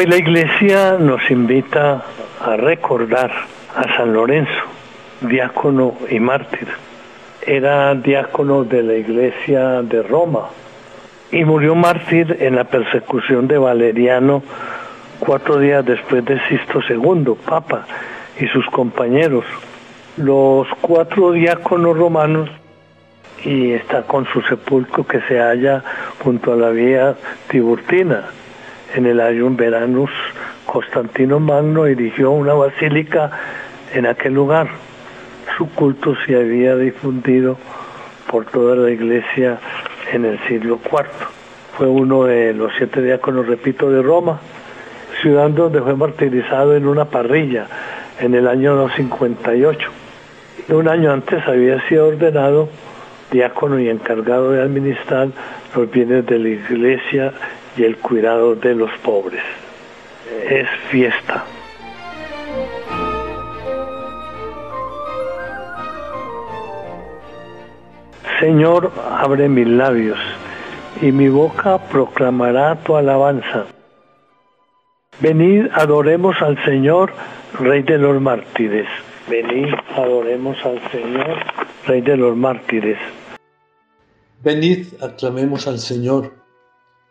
Hoy la iglesia nos invita a recordar a San Lorenzo, diácono y mártir. Era diácono de la iglesia de Roma y murió mártir en la persecución de Valeriano cuatro días después de Sisto II, Papa, y sus compañeros. Los cuatro diáconos romanos y está con su sepulcro que se halla junto a la vía Tiburtina. En el Ayun Veranus, Constantino Magno erigió una basílica en aquel lugar. Su culto se había difundido por toda la iglesia en el siglo IV. Fue uno de los siete diáconos, repito, de Roma, ciudad donde fue martirizado en una parrilla en el año 58. Un año antes había sido ordenado diácono y encargado de administrar los bienes de la iglesia y el cuidado de los pobres. Es fiesta. Señor, abre mis labios y mi boca proclamará tu alabanza. Venid, adoremos al Señor, Rey de los mártires. Venid, adoremos al Señor, Rey de los mártires. Venid, aclamemos al Señor.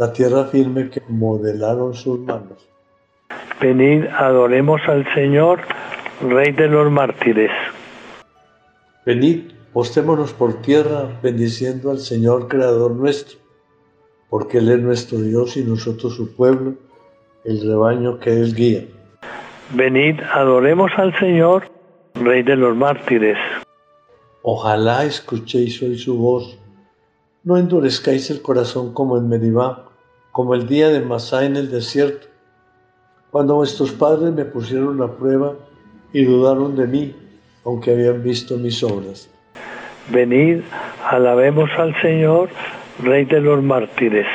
la tierra firme que modelaron sus manos. Venid, adoremos al Señor, Rey de los mártires. Venid, postémonos por tierra, bendiciendo al Señor, Creador nuestro, porque Él es nuestro Dios y nosotros su pueblo, el rebaño que Él guía. Venid, adoremos al Señor, Rey de los mártires. Ojalá escuchéis hoy su voz no endurezcáis el corazón como en Meribá, como el día de Masá en el desierto, cuando vuestros padres me pusieron a prueba y dudaron de mí, aunque habían visto mis obras. Venid, alabemos al Señor, Rey de los mártires.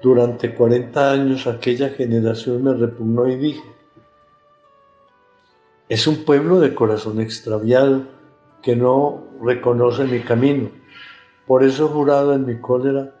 Durante cuarenta años aquella generación me repugnó y dije, es un pueblo de corazón extraviado que no reconoce mi camino. Por eso he jurado en mi cólera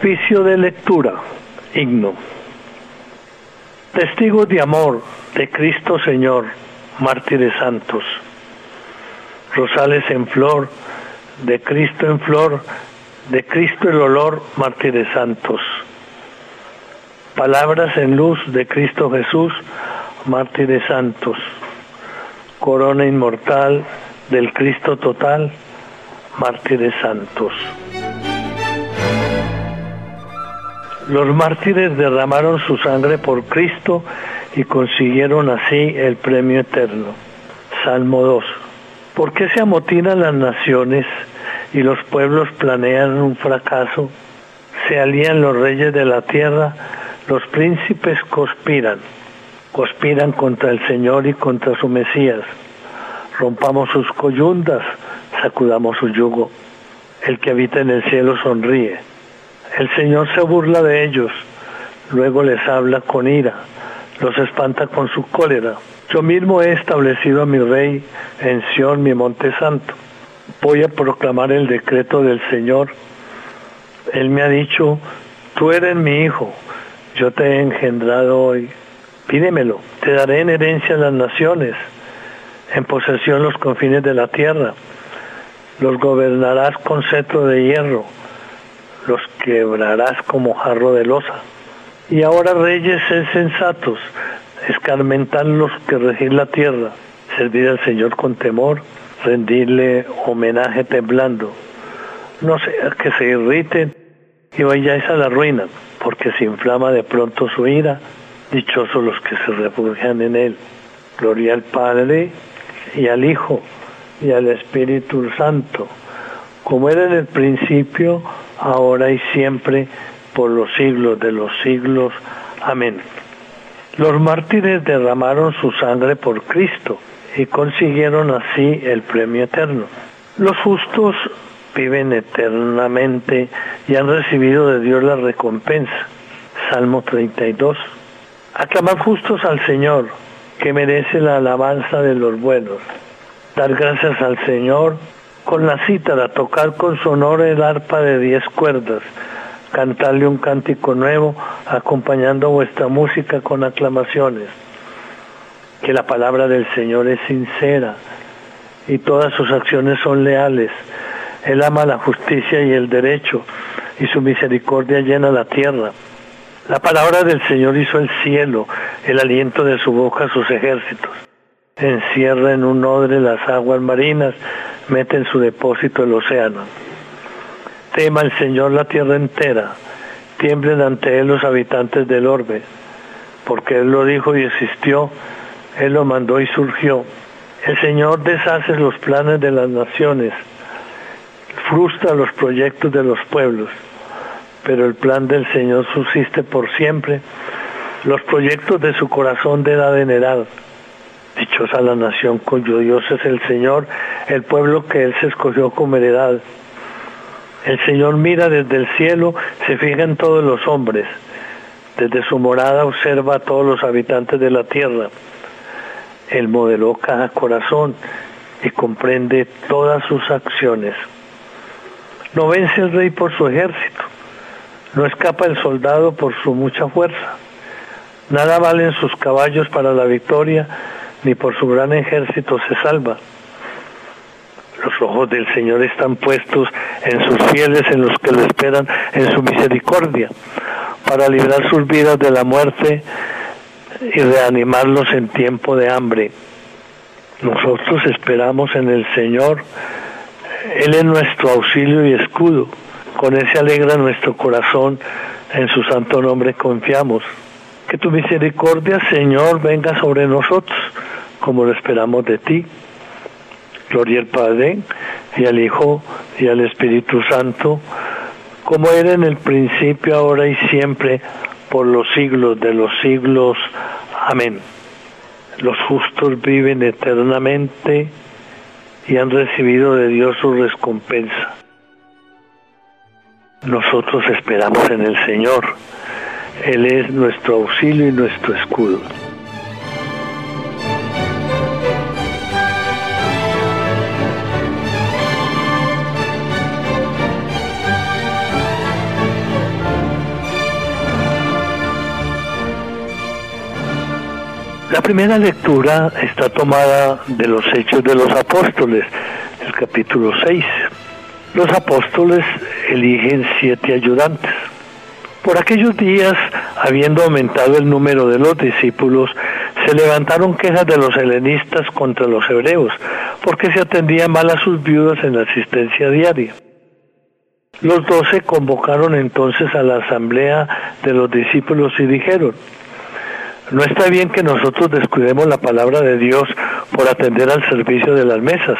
Oficio de lectura, himno. Testigos de amor de Cristo Señor, mártires santos. Rosales en flor, de Cristo en flor, de Cristo el olor, mártires santos. Palabras en luz de Cristo Jesús, mártires santos. Corona inmortal del Cristo total, mártires santos. Los mártires derramaron su sangre por Cristo y consiguieron así el premio eterno. Salmo 2. ¿Por qué se amotinan las naciones y los pueblos planean un fracaso? Se alían los reyes de la tierra, los príncipes conspiran, conspiran contra el Señor y contra su Mesías. Rompamos sus coyundas, sacudamos su yugo. El que habita en el cielo sonríe el Señor se burla de ellos, luego les habla con ira, los espanta con su cólera. Yo mismo he establecido a mi rey en Sión, mi monte santo. Voy a proclamar el decreto del Señor. Él me ha dicho, tú eres mi hijo, yo te he engendrado hoy. Pídemelo, te daré en herencia las naciones, en posesión los confines de la tierra. Los gobernarás con cetro de hierro los quebrarás como jarro de losa. Y ahora reyes sensatos, escarmentar los que regir la tierra, servir al Señor con temor, rendirle homenaje temblando. No sea que se irriten y vayáis a la ruina, porque se inflama de pronto su ira. Dichosos los que se refugian en él. Gloria al Padre y al Hijo y al Espíritu Santo, como era en el principio, ahora y siempre, por los siglos de los siglos. Amén. Los mártires derramaron su sangre por Cristo y consiguieron así el premio eterno. Los justos viven eternamente y han recibido de Dios la recompensa. Salmo 32. Aclamar justos al Señor, que merece la alabanza de los buenos. Dar gracias al Señor con la cítara, tocar con sonor el arpa de diez cuerdas, cantarle un cántico nuevo, acompañando vuestra música con aclamaciones. Que la palabra del Señor es sincera y todas sus acciones son leales. Él ama la justicia y el derecho y su misericordia llena la tierra. La palabra del Señor hizo el cielo, el aliento de su boca sus ejércitos. Encierra en un odre las aguas marinas, mete en su depósito el océano. Tema el Señor la tierra entera, tiemblen ante él los habitantes del orbe, porque él lo dijo y existió, él lo mandó y surgió. El Señor deshace los planes de las naciones, frustra los proyectos de los pueblos pero el plan del Señor subsiste por siempre. Los proyectos de su corazón de edad en edad. Dichosa la nación cuyo Dios es el Señor, el pueblo que Él se escogió como heredad. El Señor mira desde el cielo, se fija en todos los hombres. Desde su morada observa a todos los habitantes de la tierra. Él modeló cada corazón y comprende todas sus acciones. No vence el rey por su ejército, no escapa el soldado por su mucha fuerza. Nada valen sus caballos para la victoria, ni por su gran ejército se salva. Los ojos del Señor están puestos en sus fieles, en los que le esperan en su misericordia, para librar sus vidas de la muerte y reanimarlos en tiempo de hambre. Nosotros esperamos en el Señor, Él es nuestro auxilio y escudo. Con ese alegra nuestro corazón, en su santo nombre confiamos. Que tu misericordia, Señor, venga sobre nosotros, como lo esperamos de ti. Gloria al Padre, y al Hijo, y al Espíritu Santo, como era en el principio, ahora y siempre, por los siglos de los siglos. Amén. Los justos viven eternamente y han recibido de Dios su recompensa. Nosotros esperamos en el Señor. Él es nuestro auxilio y nuestro escudo. La primera lectura está tomada de los Hechos de los Apóstoles, el capítulo 6. Los apóstoles eligen siete ayudantes. Por aquellos días, habiendo aumentado el número de los discípulos, se levantaron quejas de los helenistas contra los hebreos, porque se atendían mal a sus viudas en la asistencia diaria. Los doce convocaron entonces a la asamblea de los discípulos y dijeron, no está bien que nosotros descuidemos la palabra de Dios por atender al servicio de las mesas.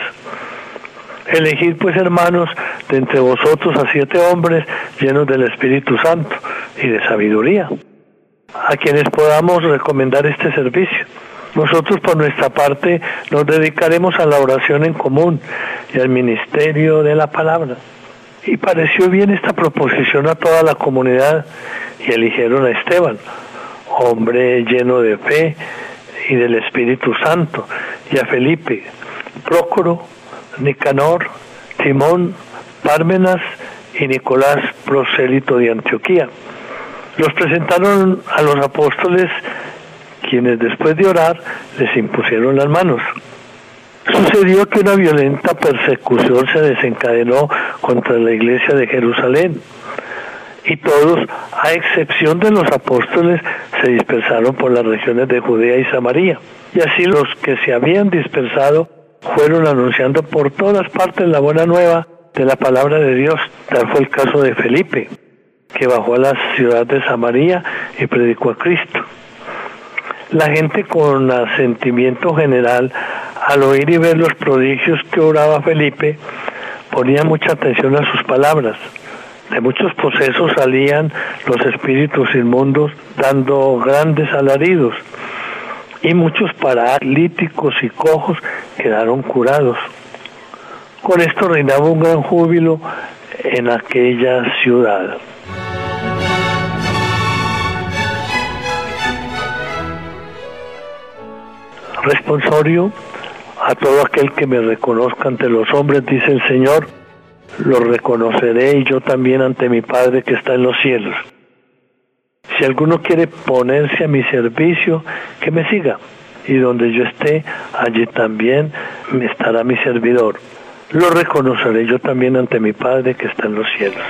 Elegid pues hermanos de entre vosotros a siete hombres llenos del Espíritu Santo y de sabiduría, a quienes podamos recomendar este servicio. Nosotros por nuestra parte nos dedicaremos a la oración en común y al ministerio de la palabra. Y pareció bien esta proposición a toda la comunidad y eligieron a Esteban, hombre lleno de fe y del Espíritu Santo, y a Felipe, Prócoro, Nicanor, Timón, Pármenas y Nicolás, prosélito de Antioquía. Los presentaron a los apóstoles, quienes después de orar les impusieron las manos. Sucedió que una violenta persecución se desencadenó contra la iglesia de Jerusalén y todos, a excepción de los apóstoles, se dispersaron por las regiones de Judea y Samaria. Y así los que se habían dispersado fueron anunciando por todas partes la buena nueva de la palabra de Dios. Tal fue el caso de Felipe, que bajó a la ciudad de Samaria y predicó a Cristo. La gente con asentimiento general, al oír y ver los prodigios que oraba Felipe, ponía mucha atención a sus palabras. De muchos procesos salían los espíritus inmundos dando grandes alaridos y muchos paralíticos y cojos quedaron curados. Con esto reinaba un gran júbilo en aquella ciudad. Responsorio a todo aquel que me reconozca ante los hombres, dice el Señor, lo reconoceré yo también ante mi Padre que está en los cielos. Si alguno quiere ponerse a mi servicio, que me siga. Y donde yo esté, allí también me estará mi servidor. Lo reconoceré yo también ante mi Padre que está en los cielos.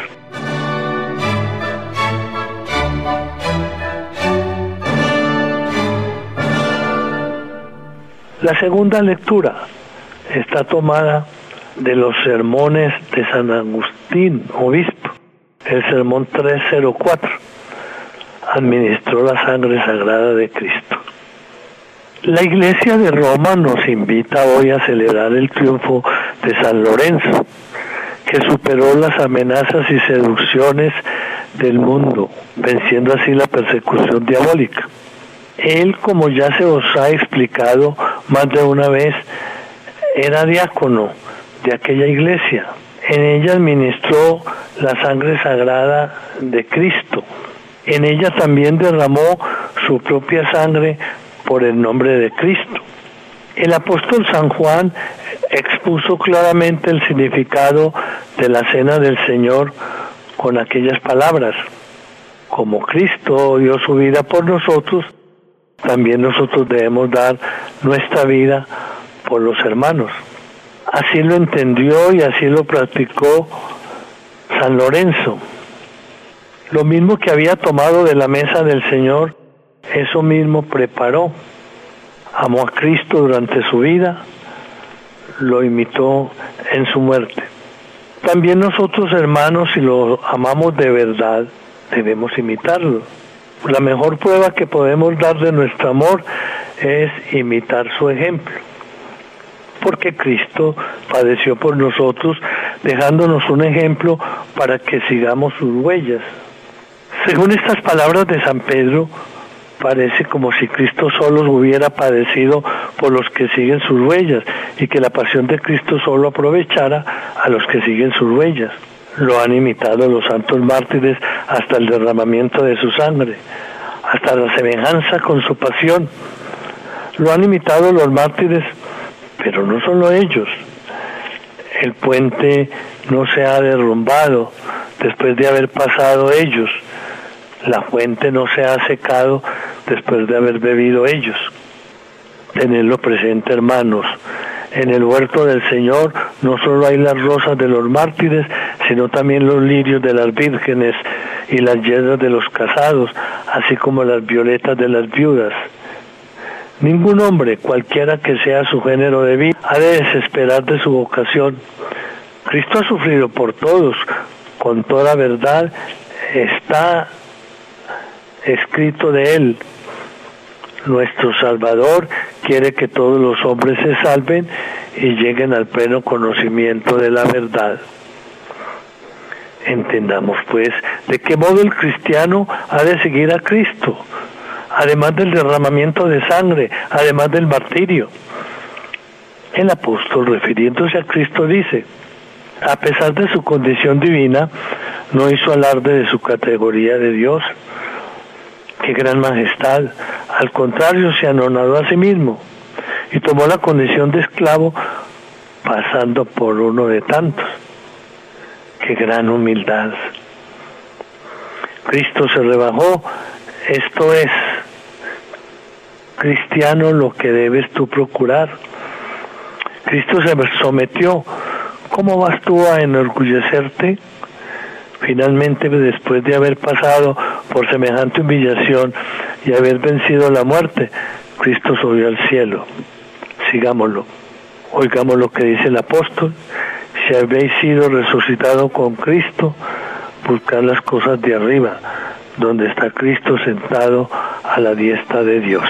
La segunda lectura está tomada de los sermones de San Agustín, obispo, el sermón 304. Administró la sangre sagrada de Cristo. La Iglesia de Roma nos invita hoy a celebrar el triunfo de San Lorenzo, que superó las amenazas y seducciones del mundo, venciendo así la persecución diabólica. Él, como ya se os ha explicado más de una vez, era diácono de aquella iglesia. En ella administró la sangre sagrada de Cristo. En ella también derramó su propia sangre por el nombre de Cristo. El apóstol San Juan expuso claramente el significado de la cena del Señor con aquellas palabras. Como Cristo dio su vida por nosotros, también nosotros debemos dar nuestra vida por los hermanos. Así lo entendió y así lo practicó San Lorenzo. Lo mismo que había tomado de la mesa del Señor, eso mismo preparó. Amó a Cristo durante su vida, lo imitó en su muerte. También nosotros hermanos, si lo amamos de verdad, debemos imitarlo. La mejor prueba que podemos dar de nuestro amor es imitar su ejemplo. Porque Cristo padeció por nosotros, dejándonos un ejemplo para que sigamos sus huellas. Según estas palabras de San Pedro, parece como si Cristo solo hubiera padecido por los que siguen sus huellas y que la pasión de Cristo solo aprovechara a los que siguen sus huellas. Lo han imitado los santos mártires hasta el derramamiento de su sangre, hasta la semejanza con su pasión. Lo han imitado los mártires, pero no solo ellos. El puente no se ha derrumbado después de haber pasado ellos. La fuente no se ha secado después de haber bebido ellos. Tenerlo presente, hermanos. En el huerto del Señor no solo hay las rosas de los mártires, sino también los lirios de las vírgenes y las hierbas de los casados, así como las violetas de las viudas. Ningún hombre, cualquiera que sea su género de vida, ha de desesperar de su vocación. Cristo ha sufrido por todos, con toda verdad está escrito de él. Nuestro Salvador quiere que todos los hombres se salven y lleguen al pleno conocimiento de la verdad. Entendamos pues de qué modo el cristiano ha de seguir a Cristo, además del derramamiento de sangre, además del martirio. El apóstol, refiriéndose a Cristo, dice, a pesar de su condición divina, no hizo alarde de su categoría de Dios, qué gran majestad. Al contrario, se anonadó a sí mismo y tomó la condición de esclavo pasando por uno de tantos. Qué gran humildad. Cristo se rebajó. Esto es, cristiano, lo que debes tú procurar. Cristo se sometió. ¿Cómo vas tú a enorgullecerte? Finalmente, después de haber pasado por semejante humillación y haber vencido la muerte, Cristo subió al cielo. Sigámoslo. Oigamos lo que dice el apóstol. Si habéis sido resucitado con Cristo, buscad las cosas de arriba, donde está Cristo sentado a la diestra de Dios.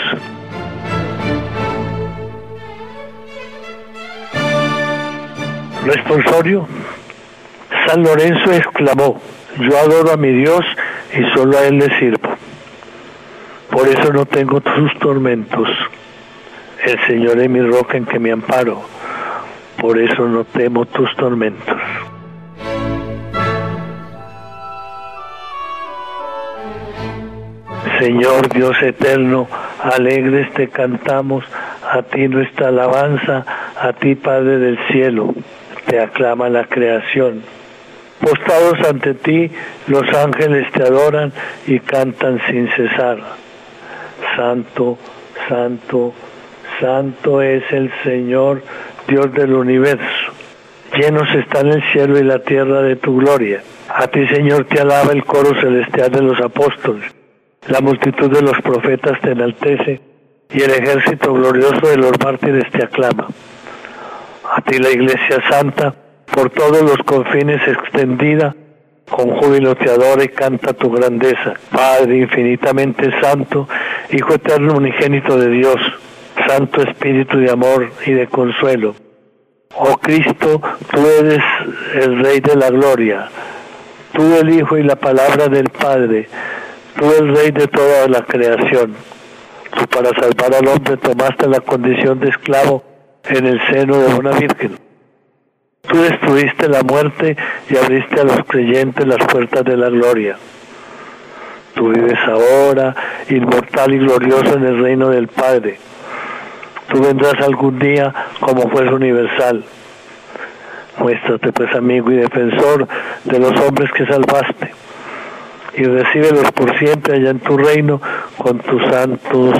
Responsorio. San Lorenzo exclamó, yo adoro a mi Dios y solo a Él le sirvo. Por eso no tengo tus tormentos. El Señor es mi roca en que me amparo. Por eso no temo tus tormentos. Señor Dios eterno, alegres te cantamos, a ti nuestra alabanza, a ti Padre del cielo, te aclama la creación. Postados ante ti, los ángeles te adoran y cantan sin cesar. Santo, santo, santo es el Señor, Dios del universo. Llenos están el cielo y la tierra de tu gloria. A ti, Señor, te alaba el coro celestial de los apóstoles. La multitud de los profetas te enaltece y el ejército glorioso de los mártires te aclama. A ti la Iglesia Santa, por todos los confines extendida, con júbilo te adora y canta tu grandeza. Padre infinitamente santo, Hijo eterno unigénito de Dios, Santo Espíritu de amor y de consuelo. Oh Cristo, tú eres el Rey de la gloria, tú el Hijo y la palabra del Padre, tú el Rey de toda la creación. Tú para salvar al hombre tomaste la condición de esclavo en el seno de una virgen. Tú destruiste la muerte y abriste a los creyentes las puertas de la gloria. Tú vives ahora, inmortal y glorioso en el reino del Padre. Tú vendrás algún día como juez universal. Muéstrate pues amigo y defensor de los hombres que salvaste y recíbelos por siempre allá en tu reino con tus santos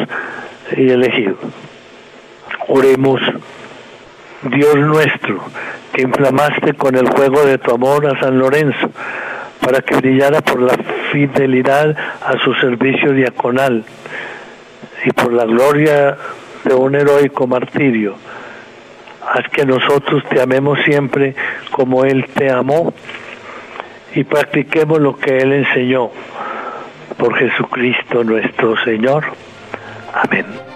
y elegidos. Oremos, Dios nuestro, que inflamaste con el fuego de tu amor a San Lorenzo, para que brillara por la fidelidad a su servicio diaconal y por la gloria de un heroico martirio. Haz que nosotros te amemos siempre como Él te amó y practiquemos lo que Él enseñó. Por Jesucristo nuestro Señor. Amén.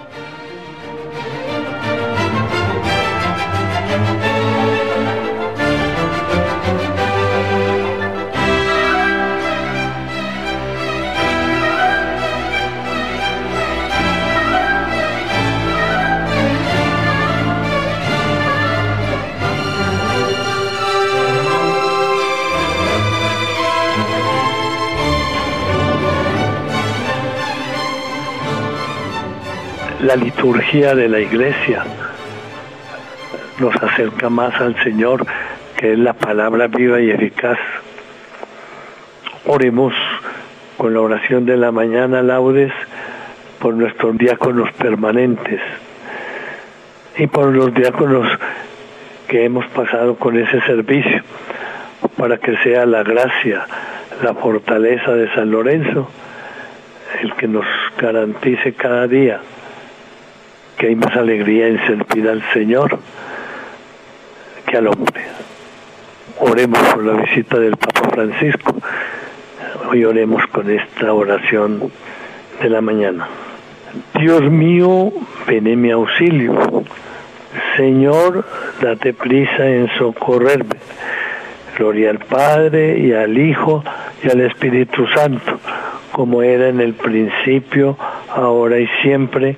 La liturgia de la iglesia nos acerca más al Señor, que es la palabra viva y eficaz. Oremos con la oración de la mañana, laudes, por nuestros diáconos permanentes y por los diáconos que hemos pasado con ese servicio, para que sea la gracia, la fortaleza de San Lorenzo el que nos garantice cada día que hay más alegría en servir al Señor que al hombre. Oremos por la visita del Papa Francisco. Hoy oremos con esta oración de la mañana. Dios mío, ven en mi auxilio. Señor, date prisa en socorrerme. Gloria al Padre y al Hijo y al Espíritu Santo, como era en el principio, ahora y siempre,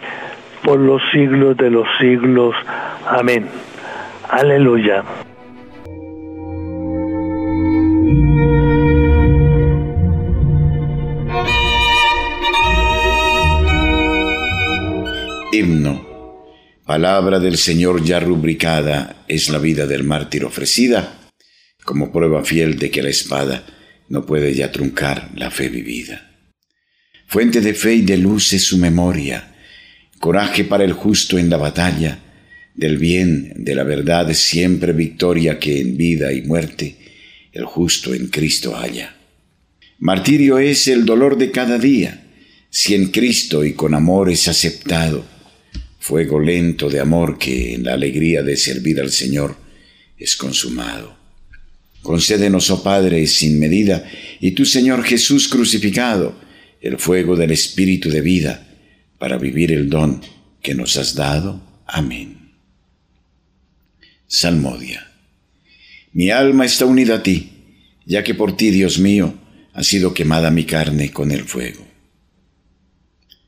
por los siglos de los siglos. Amén. Aleluya. Himno. Palabra del Señor ya rubricada es la vida del mártir ofrecida como prueba fiel de que la espada no puede ya truncar la fe vivida. Fuente de fe y de luz es su memoria, coraje para el justo en la batalla, del bien, de la verdad, siempre victoria que en vida y muerte el justo en Cristo haya. Martirio es el dolor de cada día, si en Cristo y con amor es aceptado. Fuego lento de amor que en la alegría de servir al Señor es consumado. Concédenos, oh Padre, sin medida, y tu Señor Jesús crucificado, el fuego del Espíritu de vida, para vivir el don que nos has dado. Amén. Salmodia. Mi alma está unida a ti, ya que por ti, Dios mío, ha sido quemada mi carne con el fuego.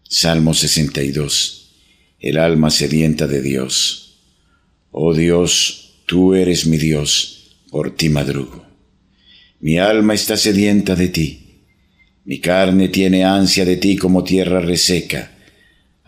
Salmo 62. El alma sedienta de Dios. Oh Dios, tú eres mi Dios, por ti madrugo. Mi alma está sedienta de ti. Mi carne tiene ansia de ti como tierra reseca,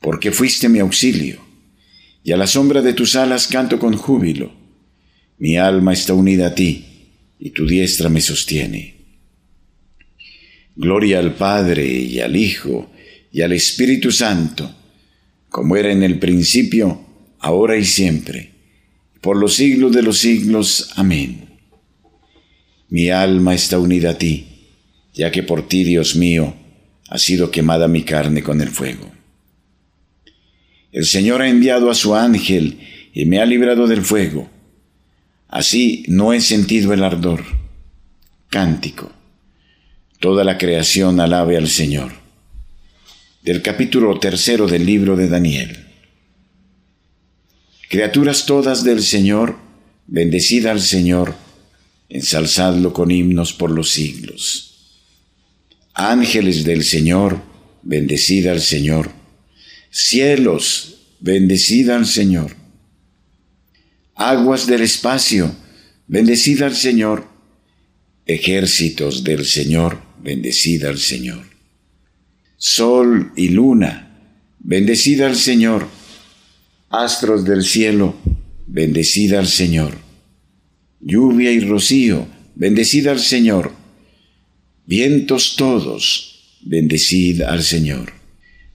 porque fuiste mi auxilio, y a la sombra de tus alas canto con júbilo. Mi alma está unida a ti y tu diestra me sostiene. Gloria al Padre y al Hijo y al Espíritu Santo, como era en el principio, ahora y siempre, por los siglos de los siglos. Amén. Mi alma está unida a ti, ya que por ti, Dios mío, ha sido quemada mi carne con el fuego. El Señor ha enviado a su ángel y me ha librado del fuego Así no he sentido el ardor. Cántico. Toda la creación alabe al Señor. Del capítulo tercero del libro de Daniel. Criaturas todas del Señor, bendecid al Señor, ensalzadlo con himnos por los siglos. Ángeles del Señor, bendecid al Señor. Cielos, bendecid al Señor aguas del espacio, bendecida al Señor. Ejércitos del Señor, bendecida al Señor. Sol y luna, bendecida al Señor. Astros del cielo, bendecida al Señor. Lluvia y rocío, bendecida al Señor. Vientos todos, bendecida al Señor.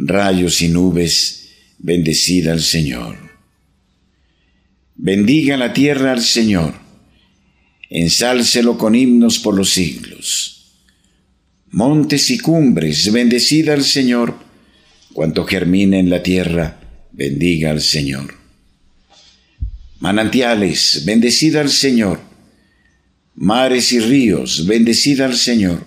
Rayos y nubes, bendecida al Señor Bendiga la tierra al Señor, ensálcelo con himnos por los siglos. Montes y cumbres, bendecida al Señor, cuanto germina en la tierra, bendiga al Señor. Manantiales, bendecida al Señor. Mares y ríos, bendecida al Señor.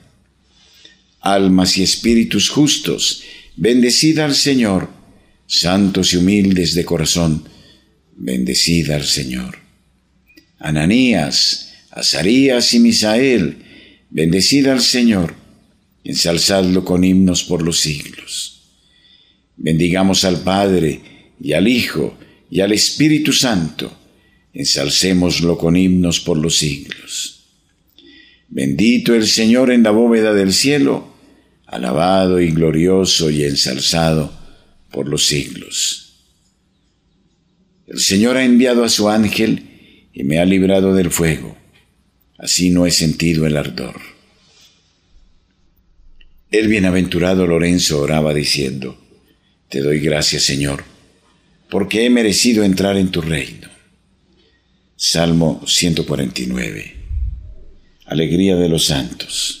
Almas y espíritus justos, bendecida al Señor. Santos y humildes de corazón, bendecida al Señor. Ananías, Azarías y Misael, bendecida al Señor, ensalzadlo con himnos por los siglos. Bendigamos al Padre y al Hijo y al Espíritu Santo, ensalcémoslo con himnos por los siglos. Bendito el Señor en la bóveda del cielo, alabado y glorioso y ensalzado por los siglos. El Señor ha enviado a su ángel y me ha librado del fuego. Así no he sentido el ardor. El bienaventurado Lorenzo oraba diciendo, Te doy gracias, Señor, porque he merecido entrar en tu reino. Salmo 149. Alegría de los santos.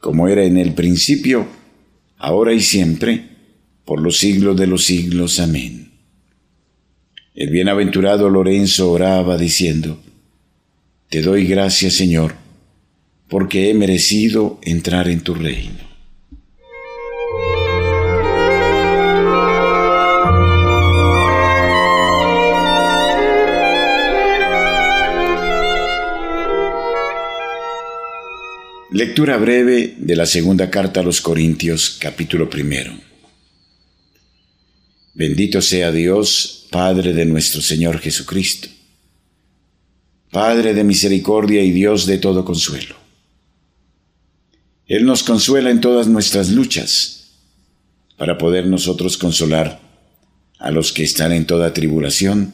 como era en el principio, ahora y siempre, por los siglos de los siglos. Amén. El bienaventurado Lorenzo oraba diciendo, Te doy gracias, Señor, porque he merecido entrar en tu reino. Lectura breve de la segunda carta a los Corintios, capítulo primero. Bendito sea Dios, Padre de nuestro Señor Jesucristo, Padre de misericordia y Dios de todo consuelo él nos consuela en todas nuestras luchas, para poder nosotros consolar a los que están en toda tribulación,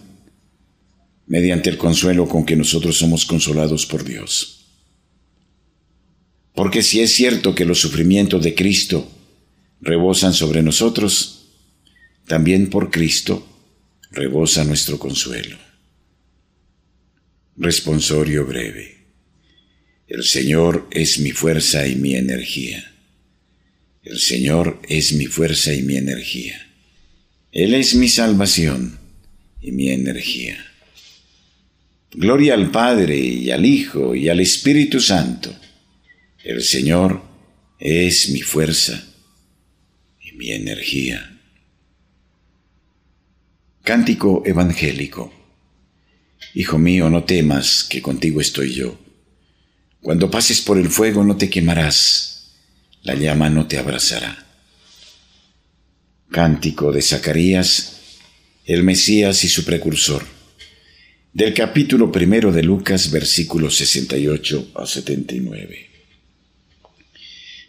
mediante el consuelo con que nosotros somos consolados por Dios. Porque si es cierto que los sufrimientos de Cristo rebosan sobre nosotros, también por Cristo rebosa nuestro consuelo. Responsorio breve. El Señor es mi fuerza y mi energía. El Señor es mi fuerza y mi energía. Él es mi salvación y mi energía. Gloria al Padre y al Hijo y al Espíritu Santo. El Señor es mi fuerza y mi energía. Cántico evangélico. Hijo mío, no temas, que contigo estoy yo cuando pases por el fuego no te quemarás, la llama no te abrazará. Cántico de Zacarías, el Mesías y su precursor, del capítulo primero de Lucas, versículos 68 a 79.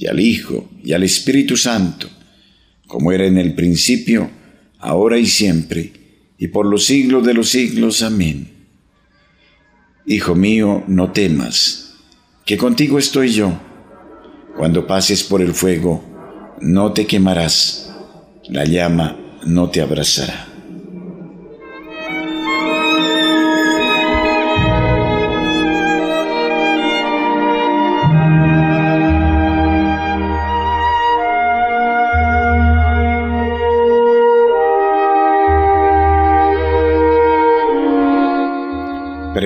y al Hijo, y al Espíritu Santo, como era en el principio, ahora y siempre, y por los siglos de los siglos. Amén. Hijo mío, no temas que contigo estoy yo. Cuando pases por el fuego, no te quemarás, la llama no te abrazará.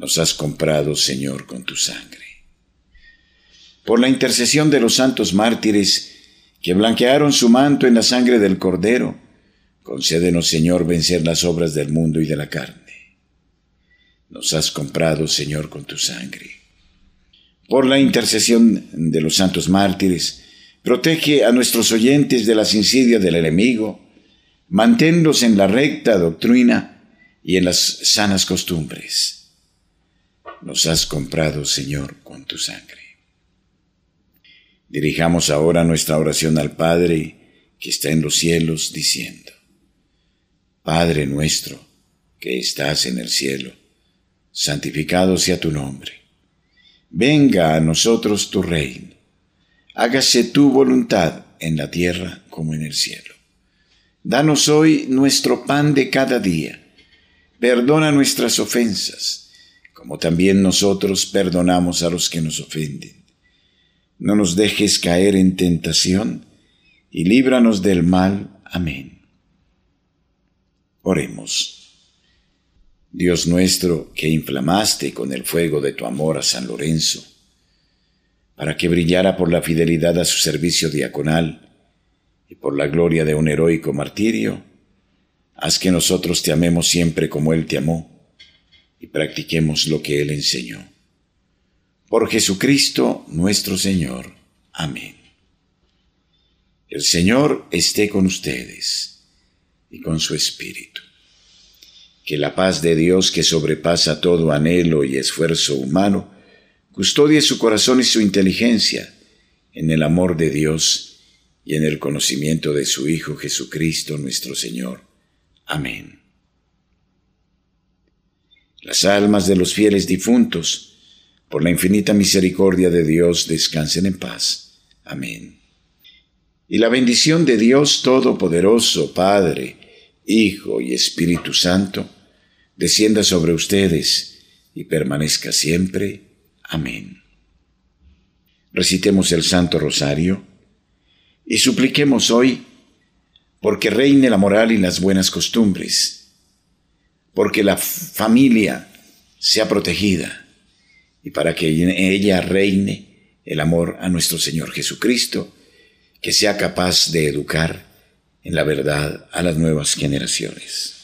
nos has comprado, Señor, con tu sangre. Por la intercesión de los santos mártires que blanquearon su manto en la sangre del Cordero, concédenos, Señor, vencer las obras del mundo y de la carne. Nos has comprado, Señor, con tu sangre. Por la intercesión de los santos mártires, protege a nuestros oyentes de las insidias del enemigo, manténlos en la recta doctrina y en las sanas costumbres nos has comprado, Señor, con tu sangre. Dirijamos ahora nuestra oración al Padre que está en los cielos, diciendo, Padre nuestro que estás en el cielo, santificado sea tu nombre. Venga a nosotros tu reino. Hágase tu voluntad en la tierra como en el cielo. Danos hoy nuestro pan de cada día. Perdona nuestras ofensas como también nosotros perdonamos a los que nos ofenden. No nos dejes caer en tentación, y líbranos del mal. Amén. Oremos. Dios nuestro, que inflamaste con el fuego de tu amor a San Lorenzo, para que brillara por la fidelidad a su servicio diaconal y por la gloria de un heroico martirio, haz que nosotros te amemos siempre como Él te amó y practiquemos lo que Él enseñó. Por Jesucristo nuestro Señor. Amén. El Señor esté con ustedes y con su Espíritu. Que la paz de Dios que sobrepasa todo anhelo y esfuerzo humano, custodie su corazón y su inteligencia en el amor de Dios y en el conocimiento de su Hijo Jesucristo nuestro Señor. Amén. Las almas de los fieles difuntos, por la infinita misericordia de Dios, descansen en paz. Amén. Y la bendición de Dios Todopoderoso, Padre, Hijo y Espíritu Santo, descienda sobre ustedes y permanezca siempre. Amén. Recitemos el Santo Rosario y supliquemos hoy porque reine la moral y las buenas costumbres porque la familia sea protegida y para que en ella reine el amor a nuestro Señor Jesucristo, que sea capaz de educar en la verdad a las nuevas generaciones.